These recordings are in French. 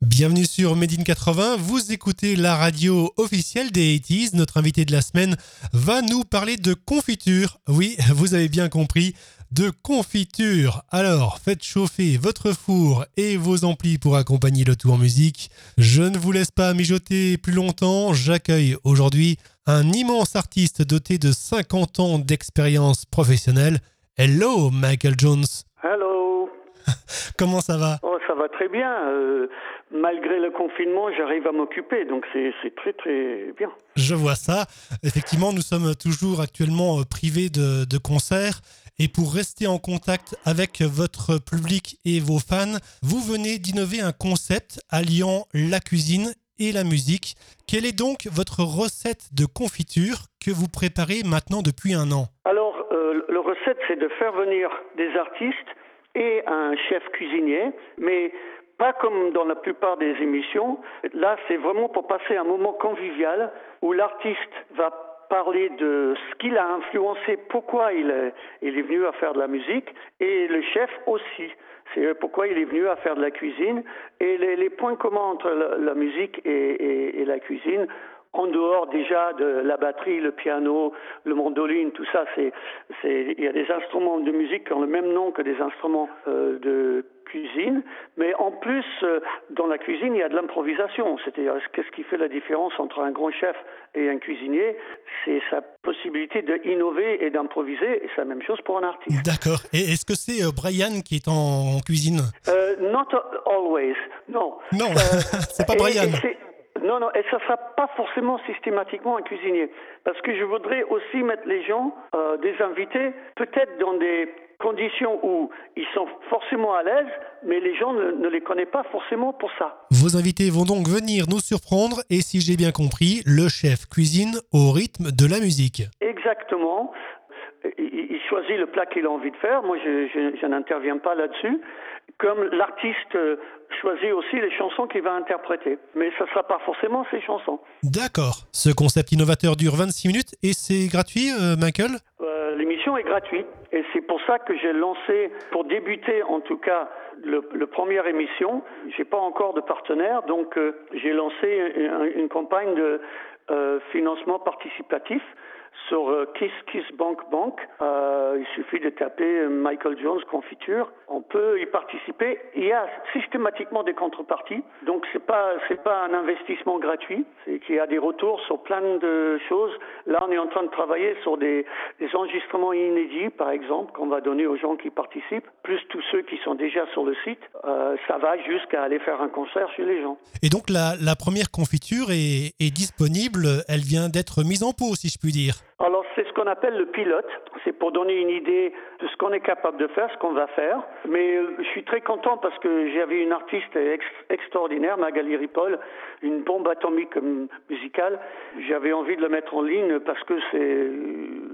Bienvenue sur Made in 80, vous écoutez la radio officielle des 80s. Notre invité de la semaine va nous parler de confiture. Oui, vous avez bien compris, de confiture. Alors, faites chauffer votre four et vos amplis pour accompagner le tout en musique. Je ne vous laisse pas mijoter plus longtemps. J'accueille aujourd'hui un immense artiste doté de 50 ans d'expérience professionnelle. Hello, Michael Jones. Hello. Comment ça va? Oh, ça va très bien. Euh, malgré le confinement, j'arrive à m'occuper, donc c'est très très bien. Je vois ça. Effectivement, nous sommes toujours actuellement euh, privés de, de concerts. Et pour rester en contact avec votre public et vos fans, vous venez d'innover un concept alliant la cuisine et la musique. Quelle est donc votre recette de confiture que vous préparez maintenant depuis un an? Alors, euh, le recette, c'est de faire venir des artistes et un chef cuisinier, mais pas comme dans la plupart des émissions. Là, c'est vraiment pour passer un moment convivial où l'artiste va parler de ce qu'il a influencé, pourquoi il est, venu à faire de la musique, et le chef aussi. C'est pourquoi il est venu à faire de la cuisine. Et les, points communs entre la, musique et, la cuisine, en dehors déjà de la batterie, le piano, le mandoline, tout ça, c'est, c'est, il y a des instruments de musique qui ont le même nom que des instruments euh, de cuisine, mais en plus, euh, dans la cuisine, il y a de l'improvisation. C'est-à-dire, qu'est-ce qui fait la différence entre un grand chef et un cuisinier? C'est sa possibilité d'innover et d'improviser, et c'est la même chose pour un artiste. D'accord. Et est-ce que c'est euh, Brian qui est en, en cuisine? Euh, Not always, non. Non, c'est pas Brian. Et, et non, non, et ça ne sera pas forcément systématiquement un cuisinier. Parce que je voudrais aussi mettre les gens, euh, des invités, peut-être dans des conditions où ils sont forcément à l'aise, mais les gens ne, ne, les connaissent pas forcément pour ça. Vos invités vont donc venir nous surprendre et si j'ai bien compris, le chef cuisine au rythme de la musique. Exactement. Il, choisit le plat qu'il a envie de faire. Moi, je, je, je n'interviens pas là-dessus. Comme l'artiste choisit aussi les chansons qu'il va interpréter. Mais ce ne sera pas forcément ses chansons. D'accord. Ce concept innovateur dure 26 minutes et c'est gratuit, euh, Michael? Euh, L'émission est gratuite et c'est pour ça que j'ai lancé, pour débuter en tout cas, le, le première émission. J'ai pas encore de partenaire, donc euh, j'ai lancé une, une, campagne de euh, financement participatif sur euh, Kiss Kiss Bank Bank. Euh, il suffit de taper Michael Jones confiture. On peut y participer. Il y a systématiquement des contreparties. Donc c'est pas c'est pas un investissement gratuit. C'est qu'il y a des retours sur plein de choses. Là, on est en train de travailler sur des, enregistrements inédits, par exemple, qu'on va donner aux gens qui participent, plus tous ceux qui sont déjà sur le site. Euh, ça va jusqu'à aller faire un concert chez les gens. Et donc la, la première confiture est, est disponible. Elle vient d'être mise en pot, si je puis dire. C'est ce qu'on appelle le pilote, c'est pour donner une idée de ce qu'on est capable de faire, ce qu'on va faire. Mais euh, je suis très content parce que j'avais une artiste ex extraordinaire, Magali Ripoll, une bombe atomique musicale. J'avais envie de la mettre en ligne parce que c'est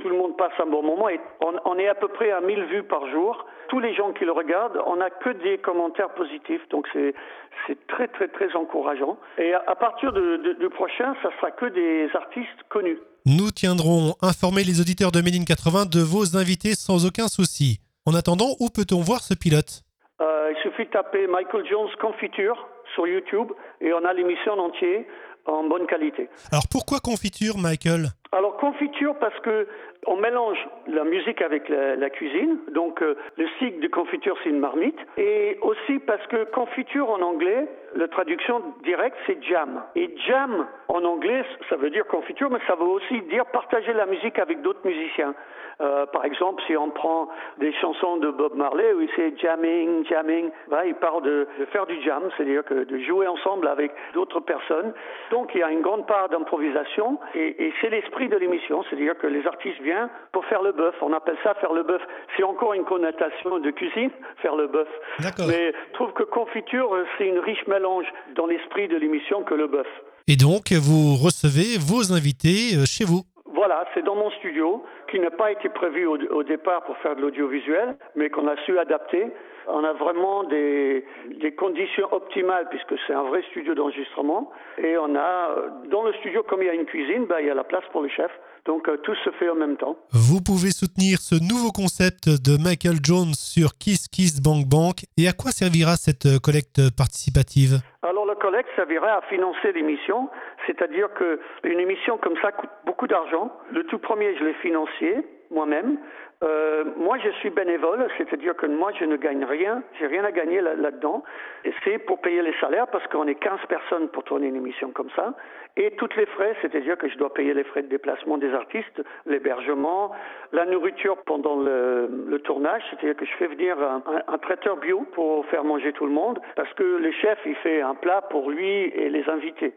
tout le monde passe un bon moment et on, est à peu près à 1000 vues par jour. Tous les gens qui le regardent, on n'a que des commentaires positifs, donc c'est très très très encourageant. Et à, à partir du prochain, ça sera que des artistes connus. Nous tiendrons informer les auditeurs de Méline 80 de vos invités sans aucun souci. En attendant, où peut-on voir ce pilote? Euh, Il suffit de taper Michael Jones Confiture sur YouTube et on a l'émission en entier en bonne qualité. Alors pourquoi confiture, Michael? Alors confiture parce que on mélange la musique avec la, cuisine, donc euh, le cycle de confiture c'est une marmite, et aussi parce que confiture en anglais, la traduction directe c'est jam. Et jam en anglais ça veut dire confiture, mais ça veut aussi dire partager la musique avec d'autres musiciens. Euh, par exemple, si on prend des chansons de Bob Marley où c'est jamming, jamming, bah, il parle de, de faire du jam, c'est-à-dire que de jouer ensemble avec d'autres personnes. Donc il y a une grande part d'improvisation et, et c'est l'esprit de l'émission, c'est-à-dire que les artistes viennent pour faire le bœuf. On appelle ça faire le bœuf. C'est encore une connotation de cuisine, faire le bœuf. Mais je trouve que confiture, c'est une riche mélange dans l'esprit de l'émission que le bœuf. Et donc, vous recevez vos invités euh, chez vous voilà, c'est dans mon studio, qui n'a pas été prévu au, au, départ pour faire de l'audiovisuel, mais qu'on a su adapter. On a vraiment des, des conditions optimales, puisque c'est un vrai studio d'enregistrement. Et on a, dans le studio, comme il y a une cuisine, ben, il y a la place pour le chef. Donc euh, tout se fait en même temps. Vous pouvez soutenir ce nouveau concept de Michael Jones sur Kiss Kiss Bank Bank. Et à quoi servira cette collecte participative? Alors le collecte servirait à financer l'émission, c'est-à-dire que une émission comme ça coûte beaucoup d'argent. Le tout premier, je l'ai financé moi-même. Euh, moi, je suis bénévole, c'est-à-dire que moi, je ne gagne rien, j'ai rien à gagner là-dedans. et c'est pour payer les salaires parce qu'on est 15 personnes pour tourner une émission comme ça. Et toutes les frais, c'est-à-dire que je dois payer les frais de déplacement des artistes, l'hébergement, la nourriture pendant le, tournage, c'est-à-dire que je fais venir un, un, traiteur bio pour faire manger tout le monde parce que le chef, il fait un plat pour lui et les invités,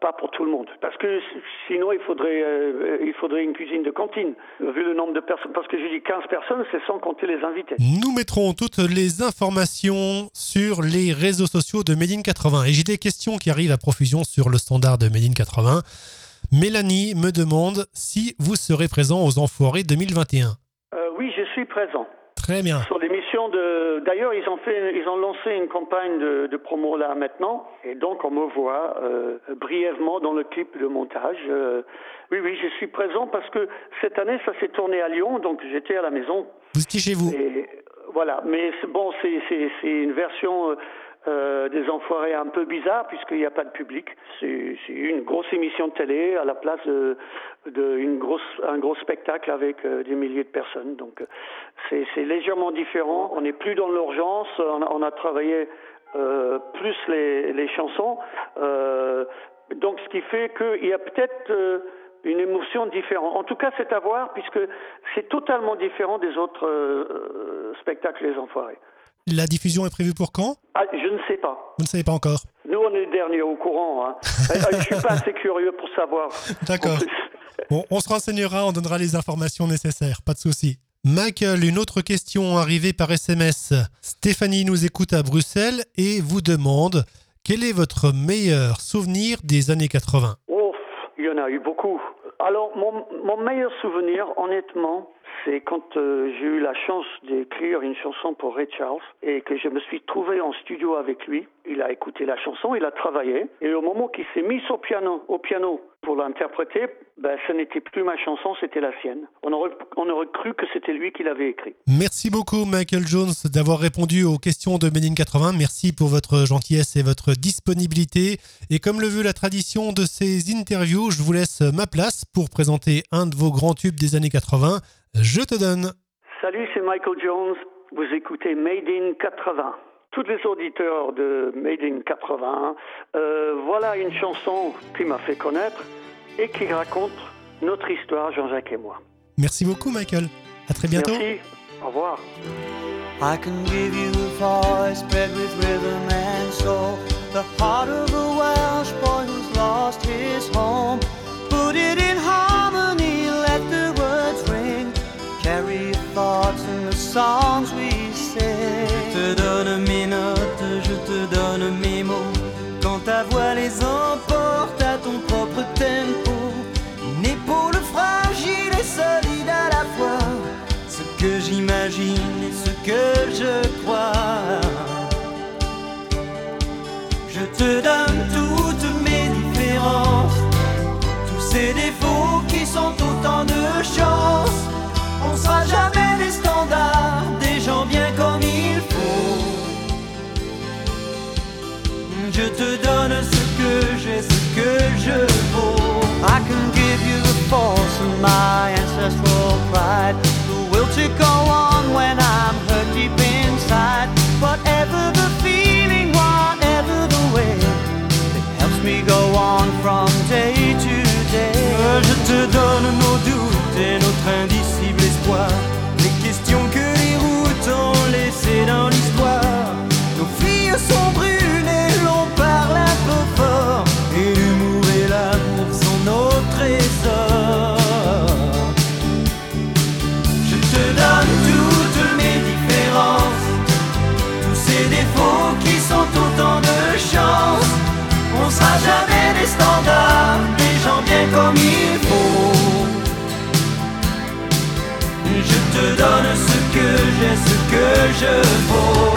pas pour tout le monde. Parce que sinon, il faudrait, euh, il faudrait une cuisine de cantine, vu le nombre de personnes. Parce que j'ai dit 15 personnes, c'est sans compter les invités. Nous mettrons toutes les informations sur les réseaux sociaux de Made 80. Et j'ai des questions qui arrivent à profusion sur le standard de Made 80. Mélanie me demande si vous serez présent aux Enfoirés 2021. Euh, oui, je suis présent. Très bien. Sur l'émission de. D'ailleurs, ils ont fait, ils ont lancé une campagne de, promo là maintenant, et donc on me voit euh, brièvement dans le clip de montage. Euh, oui, oui, je suis présent parce que cette année, ça s'est tourné à Lyon, donc j'étais à la maison. Vous étiez chez vous. voilà, mais bon, c'est une version. Euh, des enfoirés un peu bizarre puisqu'il n'y a pas de public. C'est une grosse émission de télé à la place de, de grosse, gros spectacle avec des milliers de personnes. Donc c'est légèrement différent. On n'est plus dans l'urgence. On, a travaillé euh, plus les, les chansons. Euh, donc, ce qui fait qu'il y a peut-être euh, une émotion différente. En tout cas, c'est à voir puisque c'est totalement différent des autres euh, spectacles Les Enfoirés. La diffusion est prévue pour quand? Ah, Je ne sais pas. Vous ne savez pas encore Nous, on est les derniers au courant. Hein. je ne suis pas assez curieux pour savoir. D'accord. Bon, on se renseignera, on donnera les informations nécessaires, pas de souci. Michael, une autre question arrivée par SMS. Stéphanie nous écoute à Bruxelles et vous demande quel est votre meilleur souvenir des années 80 Ouf, il y en a eu beaucoup. Alors, mon, meilleur souvenir, honnêtement, c'est quand euh, j'ai eu la chance d'écrire une chanson pour Ray Charles et que je me suis trouvé en studio avec lui. Il a écouté la chanson, il a travaillé et au moment qu'il s'est mis au piano, au piano pour l'interpréter, ben, ce n'était plus ma chanson, c'était la sienne. On aurait, on aurait cru que c'était lui qui l'avait écrit. Merci beaucoup Michael Jones d'avoir répondu aux questions de Ménine 80. Merci pour votre gentillesse et votre disponibilité. Et comme le veut la tradition de ces interviews, je vous laisse ma place pour présenter un de vos grands tubes des années 80. Je te donne. Salut, c'est Michael Jones. Vous écoutez Made in 80. Tous les auditeurs de Made in 80, euh, voilà une chanson qui m'a fait connaître et qui raconte notre histoire, Jean-Jacques et moi. Merci beaucoup, Michael. À très bientôt. Merci. Au revoir. I can give you a voice bred with rhythm and soul. The heart of que j'imagine et ce que je crois. Je te donne toutes des standards, des gens bien comme il faut. Je te donne ce que j'ai, ce que je vaux.